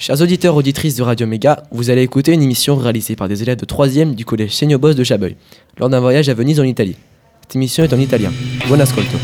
Chers auditeurs, auditrices de Radio Méga, vous allez écouter une émission réalisée par des élèves de 3e du collège Segnobos de Chabeuil, lors d'un voyage à Venise en Italie. Cette émission est en italien. Buon ascolto.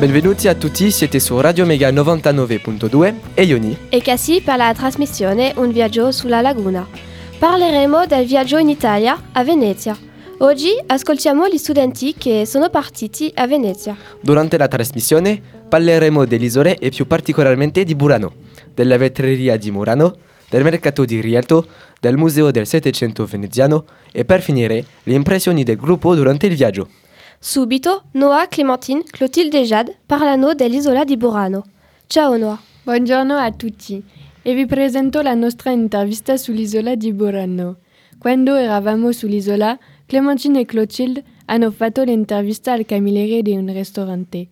Benvenuti a tutti, siete su Radio Mega 99.2 e Ioni. e Cassi per la trasmissione Un viaggio sulla laguna. Parleremo del viaggio in Italia a Venezia. Oggi ascoltiamo gli studenti che sono partiti a Venezia. Durante la trasmissione parleremo delle isole e più particolarmente di Burano, della vetreria di Murano, del mercato di Rialto, del museo del Settecento veneziano e per finire le impressioni del gruppo durante il viaggio. Subito Noah, Clémentine, Clotilde e Jade parlano dell'isola di Burano. Ciao Noah. Buongiorno a tutti e vi presento la nostra intervista sull'isola di Burano. Quando eravamo sull'isola, Clementine e Clotilde hanno fatto l'intervista al cameriere di un ristorante.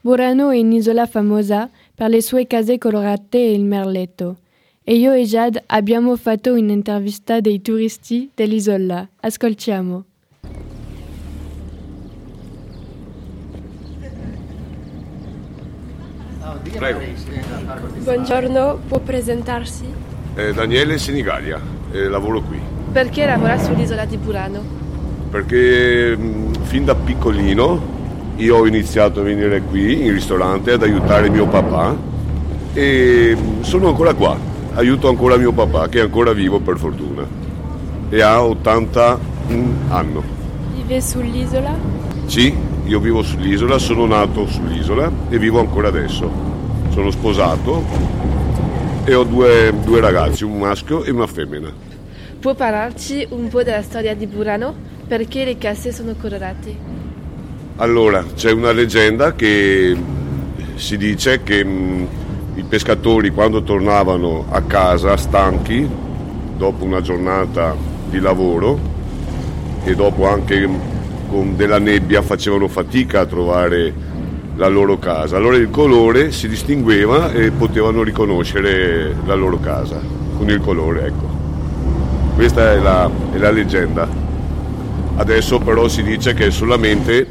Burano è un'isola famosa per le sue case colorate e il merletto. E io e Jade abbiamo fatto un'intervista dei turisti dell'isola. Ascoltiamo. Prego. Buongiorno, può presentarsi? Eh, Daniele Senigallia, eh, lavoro qui. Perché lavora sull'isola di Burano? Perché mh, fin da piccolino io ho iniziato a venire qui in ristorante ad aiutare mio papà e mh, sono ancora qua. Aiuto ancora mio papà che è ancora vivo per fortuna e ha 80 anni. Vive sull'isola? Sì, io vivo sull'isola, sono nato sull'isola e vivo ancora adesso. Sono sposato e ho due, due ragazzi, un maschio e una femmina. Può parlarci un po' della storia di Burano? Perché le case sono colorate? Allora, c'è una leggenda che si dice che mh, i pescatori quando tornavano a casa stanchi, dopo una giornata di lavoro e dopo anche con della nebbia facevano fatica a trovare la loro casa. Allora il colore si distingueva e potevano riconoscere la loro casa con il colore, ecco. Questa è la, è la leggenda. Adesso però si dice che è solamente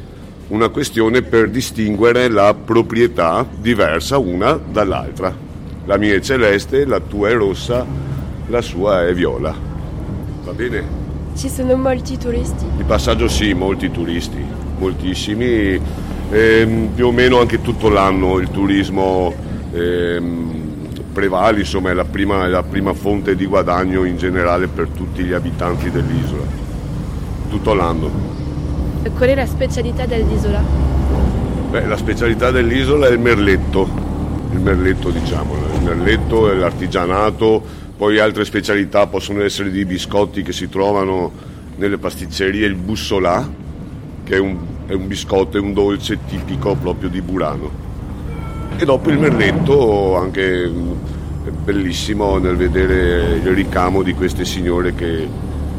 una questione per distinguere la proprietà diversa una dall'altra. La mia è celeste, la tua è rossa, la sua è viola. Va bene? Ci sono molti turisti? Di passaggio sì, molti turisti, moltissimi, ehm, più o meno anche tutto l'anno il turismo ehm, prevale, insomma è la, prima, è la prima fonte di guadagno in generale per tutti gli abitanti dell'isola, tutto l'anno. Qual è la specialità dell'isola? Beh, la specialità dell'isola è il merletto, il merletto diciamo, il merletto e l'artigianato, poi altre specialità possono essere di biscotti che si trovano nelle pasticcerie, il bussolà, che è un, è un biscotto, è un dolce tipico proprio di Burano. E dopo il merletto anche bellissimo nel vedere il ricamo di queste signore che,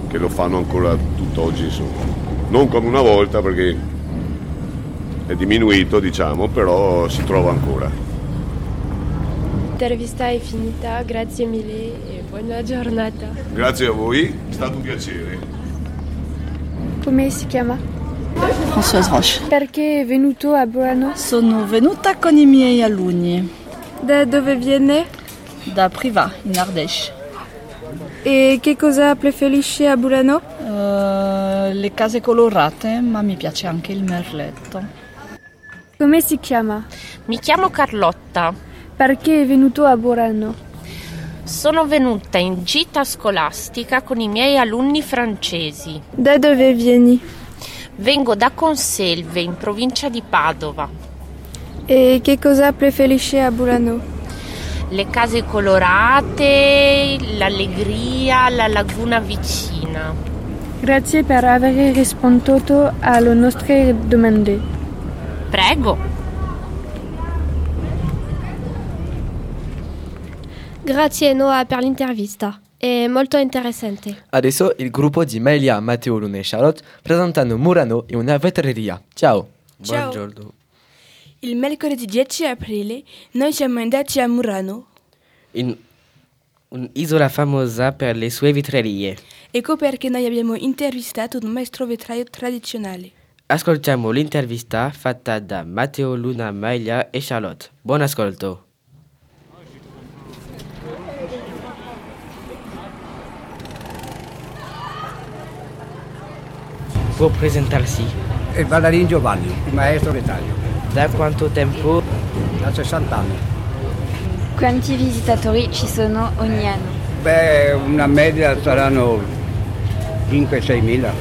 che lo fanno ancora tutt'oggi, insomma. Non come una volta perché è diminuito, diciamo, però si trova ancora. L'intervista è finita, grazie mille e buona giornata. Grazie a voi, è stato un piacere. Come si chiama? Françoise Roche. Perché è venuto a Burano? Sono venuta con i miei alunni Da dove viene? da Priva in Ardèche. E che cosa preferisce a Burano? Eh, le case colorate, ma mi piace anche il merletto. Come si chiama? Mi chiamo Carlotta. Perché è venuto a Burano? Sono venuta in gita scolastica con i miei alunni francesi. Da dove vieni? Vengo da Conselve, in provincia di Padova. E che cosa preferisce a Burano? Le case colorate, l'allegria, la laguna vicina. Grazie per aver risposto alle nostre domande. Prego. Grazie Noah per l'intervista. È molto interessante. Adesso il gruppo di Melia, Matteo, Luna e Charlotte presentano Murano e una vetreria. Ciao. Ciao. Buongiorno. Il mercoledì 10 aprile noi siamo andati a Murano. In, un'isola famosa per le sue vetrerie. Ecco perché noi abbiamo intervistato un maestro vetraio tradizionale. Ascoltiamo l'intervista fatta da Matteo Luna Maglia e Charlotte. Buon ascolto. Può presentarsi? E Vallarin Giovanni, il maestro vetraio, Da quanto tempo? da 60 anni. Quanti visitatori ci sono ogni anno? Beh, una media saranno 5-6 mila,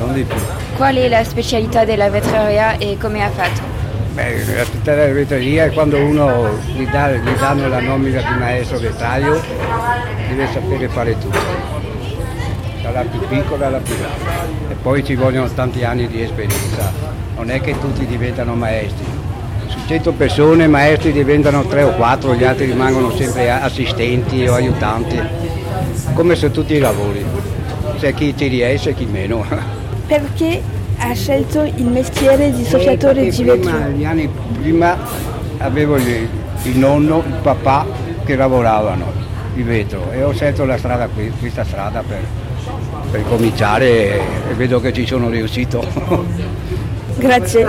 non di più. Qual è la specialità della vetreria e come ha fatto? Beh, la città della vetreria è quando uno gli, dà- gli danno la nomina di maestro vetraio, deve sapere fare tutto, dalla più piccola alla più grande. E poi ci vogliono tanti anni di esperienza, non è che tutti diventano maestri. Su 100 persone maestri diventano 3 o 4, gli altri rimangono sempre assistenti o aiutanti, come su tutti i lavori. C'è chi ci riesce e chi meno. Perché ha scelto il mestiere di soffiatore di vetro? Gli anni prima avevo il, il nonno, il papà che lavoravano di vetro e ho scelto la strada qui, questa strada per, per cominciare e, vedo che ci sono riuscito. Grazie.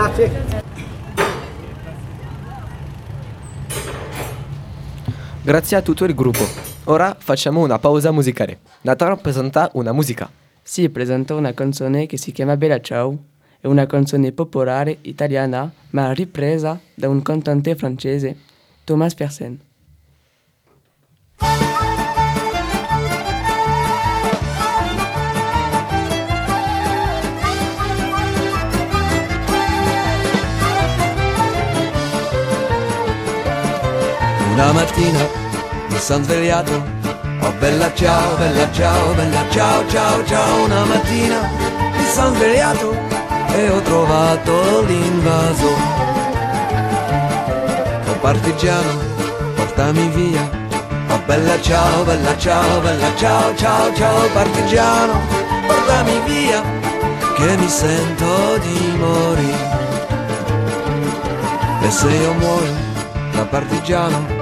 Grazie a tutto il gruppo. Ora facciamo una pausa musicale. Nathan presenta una musica. Sì, presento una canzone che si chiama Bella Ciao. È una canzone popolare italiana, ma ripresa da un cantante francese, Thomas Fersen. Una mattina mi sono svegliato, oh bella ciao, bella ciao, bella ciao, ciao, ciao. Una mattina mi sono svegliato e ho trovato l'invaso. Oh partigiano, portami via. Oh bella ciao, bella ciao, bella ciao, ciao, ciao. Partigiano, portami via, che mi sento di morire. E se io muoio da partigiano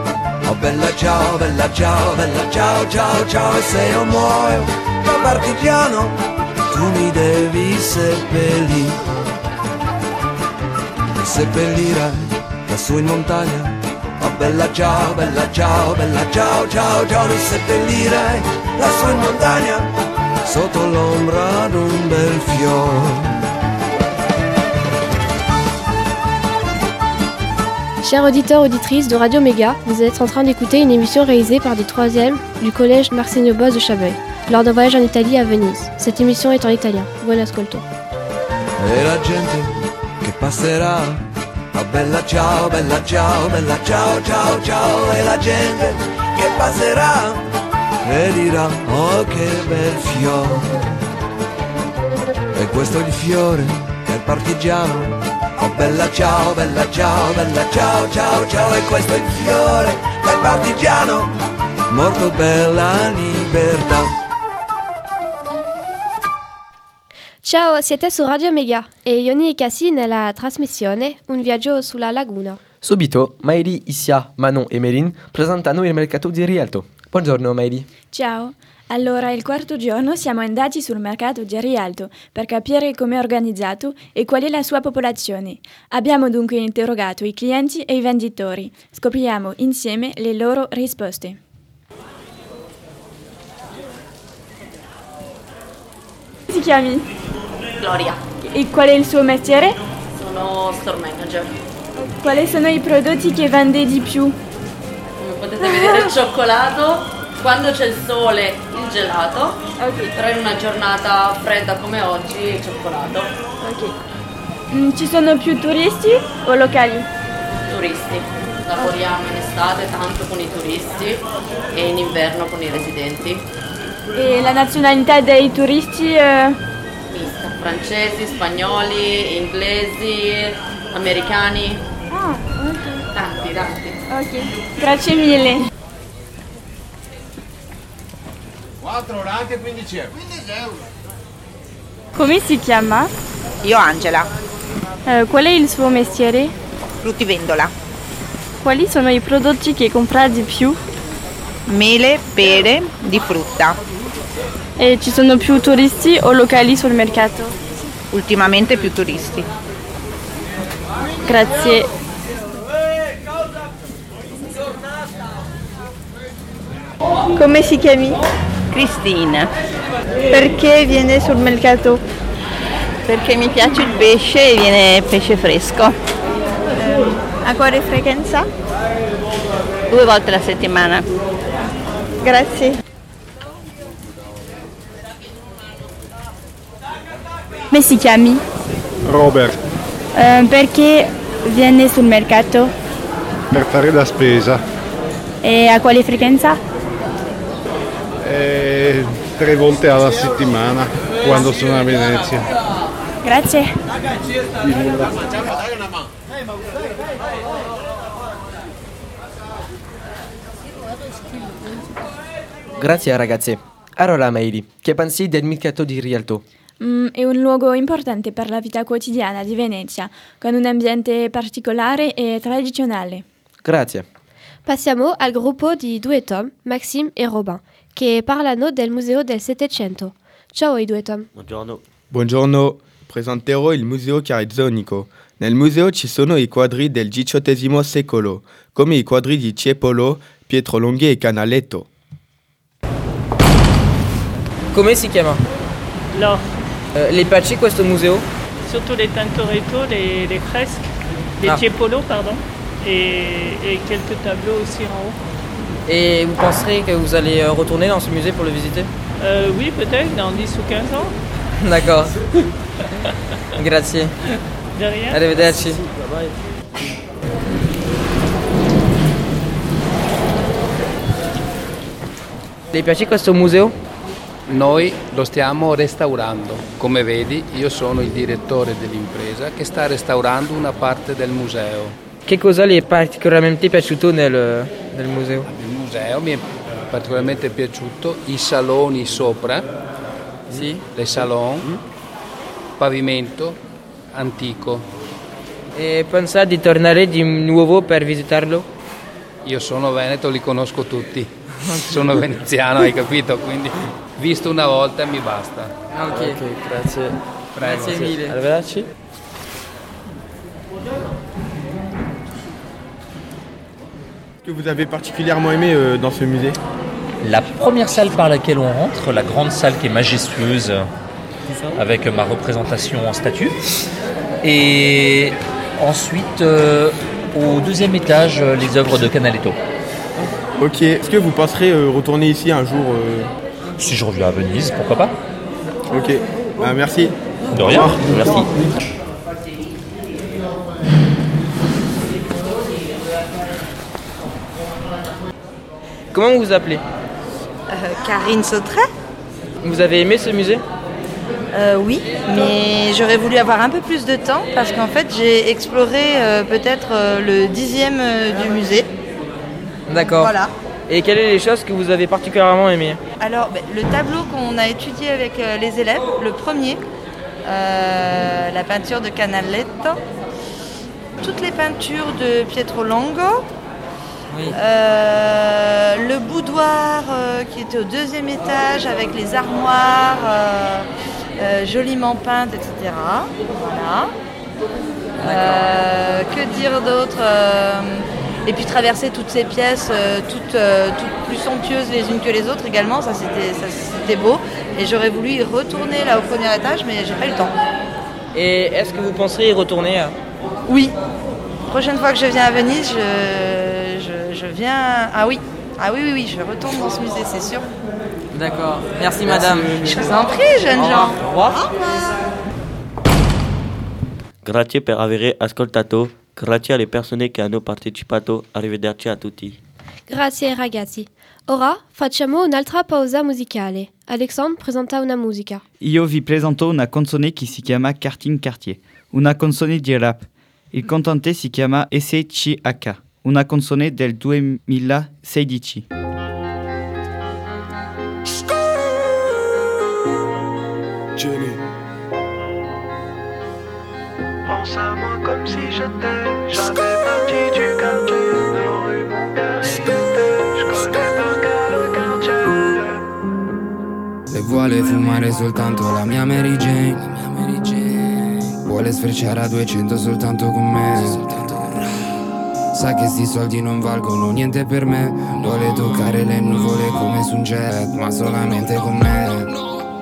Oh bella ciao, bella ciao, bella ciao, ciao, ciao E se io muoio da partigiano Tu mi devi seppellire. Mi seppellirai lassù in montagna. Oh bella ciao, bella ciao, bella ciao, ciao, ciao Mi seppellirai lassù in montagna Sotto l'ombra Chers auditeurs, auditrices de Radio Méga, vous êtes en train d'écouter une émission réalisée par des troisièmes du collège Marsenio Boss de Chabeuil, lors d'un voyage en Italie à Venise. Cette émission est en italien. Buon ascolto. E la gente Oh bella ciao, bella ciao, bella ciao, ciao, ciao E la gente E oh bel fiore E questo è il fiore del partigiano Bella ciao, bella ciao, bella ciao, ciao, ciao E questo è il fiore del partigiano Morto per la libertà Ciao, siete su Radio Mega e Ioni e Cassi nella trasmissione Un viaggio sulla laguna. Subito, Maili, Isia, Manon e Melin presentano il mercato di Rialto. Buongiorno Maili. Ciao, allora il quarto giorno siamo andati sul mercato di Rialto per capire come è organizzato e qual è la sua popolazione. Abbiamo dunque interrogato i clienti e i venditori. Scopriamo insieme le loro risposte. Come ti chiami? Gloria, E qual è il suo mestiere? sono store manager. Quali sono i prodotti che vende di più? Come potete vedere il cioccolato, quando c'è il sole il gelato, però in una giornata fredda come oggi il cioccolato. Ok. Mm, ci sono più turisti o locali? Turisti, lavoriamo in estate tanto con i turisti e in inverno con i residenti. E la nazionalità dei turisti? eh, Mista, francesi, spagnoli, inglesi, americani, Ah, ok. tanti, tanti. Ok, grazie mille. 4 orati e 15 euro. 15 euro. Come si chiama? Io Angela, Eh, qual è il suo mestiere? fruttivendola. Quali sono i prodotti che compra di più? mele, pere, di frutta. E ci sono più turisti o locali sul mercato? Ultimamente più turisti. Grazie. Come si chiami? Cristina. Perché viene sul mercato? Perché mi piace il pesce e viene pesce fresco. A quale frequenza? Due volte alla settimana. Grazie. Come si chiami? Robert, Eh, perché viene sul mercato? per fare la spesa. E a quale frequenza? Eh, tre volte alla settimana quando sono a Venezia. Grazie. Grazie ragazzi. Allora Meili, che pensi del mercato di Rialto? Mm, è un luogo importante per la vita quotidiana di Venezia, con un ambiente particolare e tradizionale. Grazie. Passiamo al gruppo di due Tom, Maxime e Robin, che parlano del Museo del Settecento. Ciao ai due Tom. Buongiorno. Buongiorno, presenterò il Museo Carizzonico. Nel museo ci sono i quadri del XVIII secolo, come i quadri di Tiepolo, Pietro Longhi e Canaletto. Come si chiama? Là, Eh, le piace questo museo? surtout les Tintoretto, les, les fresques, les Ah. Tiepolo, pardon, et, et quelques tableaux aussi en haut. Et vous penserez que vous allez euh, retourner dans ce musée pour le visiter Euh, oui, peut-être dans 10 ou 15 ans. D'accord. Grazie. De rien. Arrivederci. Le piace questo museo? Noi lo stiamo restaurando. Come vedi, io sono il direttore dell'impresa che sta restaurando una parte del museo. Che cosa le è particolarmente piaciuto nel, nel museo? Il museo mi è particolarmente piaciuto i saloni sopra, Sì. le salon, pavimento antico. E pensa di tornare di nuovo per visitarlo? Io sono veneto, li conosco tutti. Sono veneziano, hai capito? Quindi visto una volta mi basta. Ok, grazie. Prego. Grazie mille. Arrivederci. Que vous avez particulièrement aimé euh, dans ce musée La première salle par laquelle on rentre, la grande salle qui est majestueuse, avec ma représentation en statue. Et ensuite, euh, au deuxième étage, les œuvres de Canaletto. Ok, est-ce que vous penserez euh, retourner ici un jour Si je reviens à Venise, pourquoi pas Ok, Ah, merci. De rien, merci. Comment vous vous appelez Euh, Karine Sautret Vous avez aimé ce musée Euh, Oui, mais j'aurais voulu avoir un peu plus de temps parce qu'en fait j'ai exploré euh, peut-être euh, le dixième du musée. D'accord. Voilà. Et quelles sont les choses que vous avez particulièrement aimées Alors ben, le tableau qu'on a étudié avec les élèves, le premier, la peinture de Canaletto, toutes les peintures de Pietro Longo, euh, le boudoir euh, qui était au deuxième étage avec les armoires euh, joliment peintes, etc. Voilà. Que dire d'autre Et puis traverser toutes ces pièces, toutes, toutes plus somptueuses les unes que les autres également, ça c'était, beau. Et j'aurais voulu y retourner là au premier étage, mais j'ai pas eu le temps. Et est-ce que vous penserez y retourner euh Oui. Prochaine fois que je viens à Venise, je, je, viens. Ah oui. Ah oui, oui, oui, je retourne dans ce musée, c'est sûr. D'accord. Merci, madame. Je vous en prie, jeunes gens. Au revoir. Grazie per aver ascoltato, grazie alle persone che hanno partecipato, arrivederci a tutti. Grazie ragazzi. Ora facciamo un'altra pausa musicale. Alexandre presenta una musica. Io vi presento una canzone che si chiama Karting Cartier, una canzone di rap. Il cantante si chiama SCH, una canzone del 2016. Jenny. Pense à moi comme si j'étais jamais parti du quartier. Rue Montgalier. Je connais par cœur vuole fumare soltanto la mia Mary Jane. Vuole sfrecciare a 200 soltanto con me. Sa che sti soldi non valgono niente per me. Vuole toccare le nuvole come su un jet, ma solamente con me.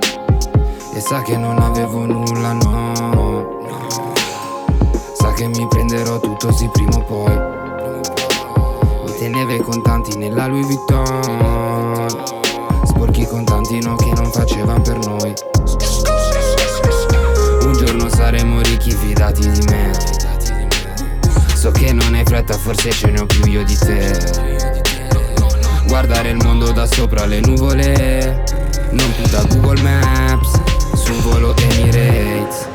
E sa che non avevo nulla, no. Sa che mi prenderò tutto sì prima o poi. Mi teneva i contanti nella Louis Vuitton. Sporchi contanti no che non facevano per noi. Un giorno saremo ricchi fidati di me. Fretta, forse ce ne ho più io di te. Guardare il mondo da sopra le nuvole, non più da Google Maps, su un volo Emirates.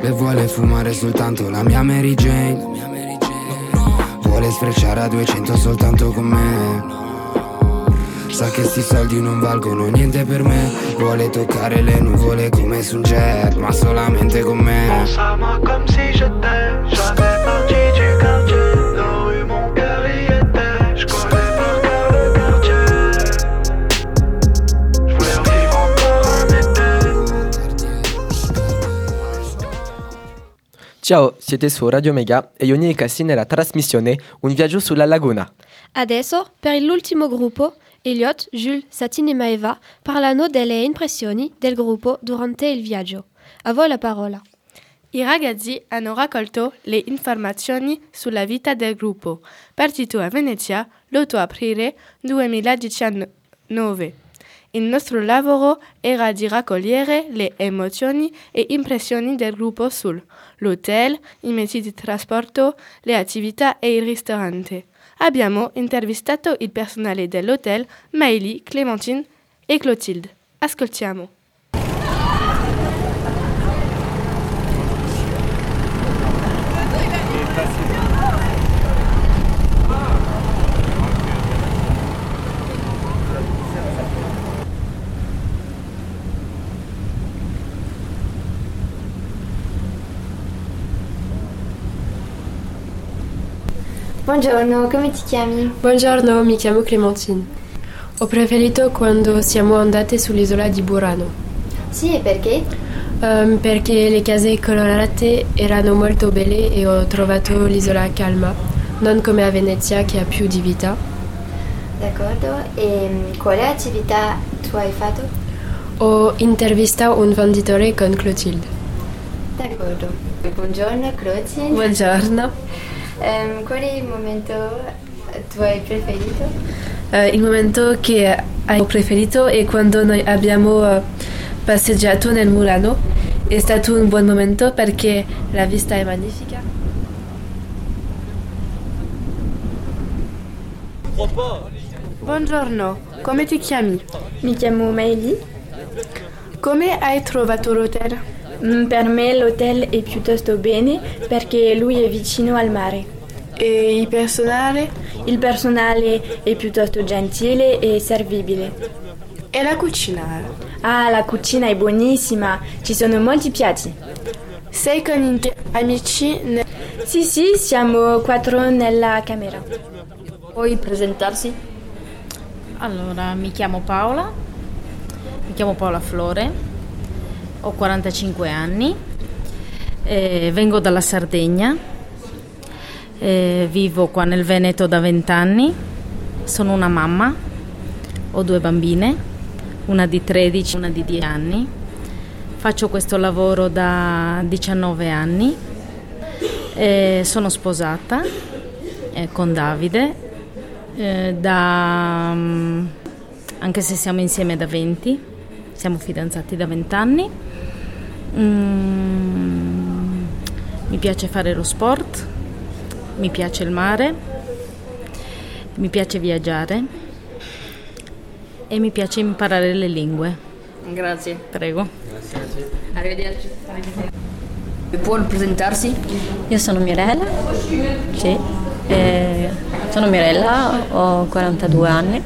Le vuole fumare soltanto la mia Mary Jane. Vuole sfrecciare a 200 soltanto con me. Sa che sti soldi non valgono niente per me Vuole toccare le nuvole come su un jet Ma solamente con me Ciao, siete su Radio Mega e Ioni e Cassi nella trasmissione Un viaggio sulla laguna. Adesso, per l'ultimo gruppo, Elliot, Jules, Satine e Maeva parlano delle impressioni del gruppo durante il viaggio. A voi la parola. I ragazzi hanno raccolto le informazioni sulla vita del gruppo, partito a Venezia l'8 aprile 2019. Il nostro lavoro era di raccogliere le emozioni e impressioni del gruppo sull'hotel, i mezzi di trasporto, le attività e il ristorante. Abbiamo intervistato il personale dell'hotel, Maëlie, Clémentine e Clotilde. Ascoltiamo. Buongiorno, come ti chiami? Buongiorno, mi chiamo Clementine. Ho preferito quando siamo andate sull'isola di Burano. Sì, e perché? Ehm, perché le case colorate erano molto belle e ho trovato l'isola calma, non come a Venezia che ha più di vita. D'accordo, e mm, quale attività tu hai fatto? Ho intervistato un venditore con Clotilde. D'accordo. Buongiorno, Clotilde. Buongiorno. Ehm, quale momento tu hai preferito? Eh, il momento che ho preferito è quando noi abbiamo eh, passeggiato nel Murano. È stato un buon momento perché la vista è magnifica. Buongiorno, come ti chiami? Mi chiamo Maëlie. Come hai trovato l'hotel? Mm, Per me l'hotel è piuttosto bene perché lui è vicino al mare. E il personale? Il personale è piuttosto gentile e servibile. E la cucina? Ah, la cucina è buonissima, ci sono molti piatti. Sei con i tuoi amici? ne- Sì, sì, siamo quattro nella camera. Puoi presentarsi? Allora, mi chiamo Paola, mi chiamo Paola Flore, ho 45 anni, eh, vengo dalla Sardegna, eh, vivo qua nel Veneto da 20 anni, sono una mamma, ho due bambine, una di 13 e una di 10 anni, faccio questo lavoro da 19 anni, eh, sono sposata eh, con Davide, eh, da, mm, anche se siamo insieme da 20, siamo fidanzati da 20 anni. Mm, mi piace fare lo sport, mi piace il mare, mi piace viaggiare e mi piace imparare le lingue. Grazie. Prego. Arrivederci. Può presentarsi? Io sono Mirella, sì, eh, sono Mirella, ho 42 anni.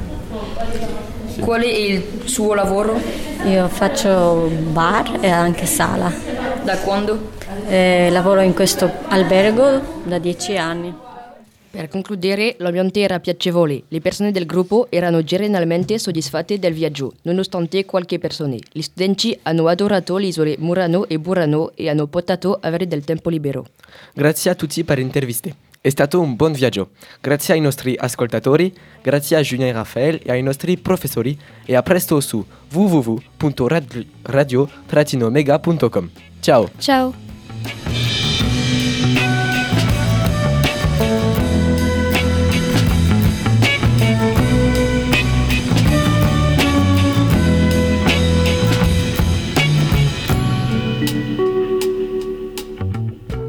Qual è il suo lavoro? Io faccio bar e anche sala. Da quando? Eh, lavoro in questo albergo da 10 anni. Per concludere, l'ambiente era piacevole. Le persone del gruppo erano generalmente soddisfatte del viaggio, nonostante qualche persona. Gli studenti hanno adorato le isole Murano e Burano e hanno potuto avere del tempo libero. Grazie a tutti per l'intervista. È stato un buon viaggio. Grazie ai nostri ascoltatori, grazie a Julien e Raphael e ai nostri professori e a presto su www.radio-mega.com. Ciao! Ciao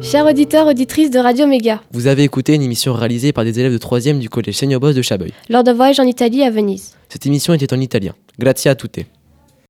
Chers auditeurs, auditrices de Radio Méga, Vous avez écouté une émission réalisée par des élèves de 3e du collège Seigneur Boss de Chabreuil. lors d'un voyage en Italie à Venise. Cette émission était en italien. Grazie a tutte.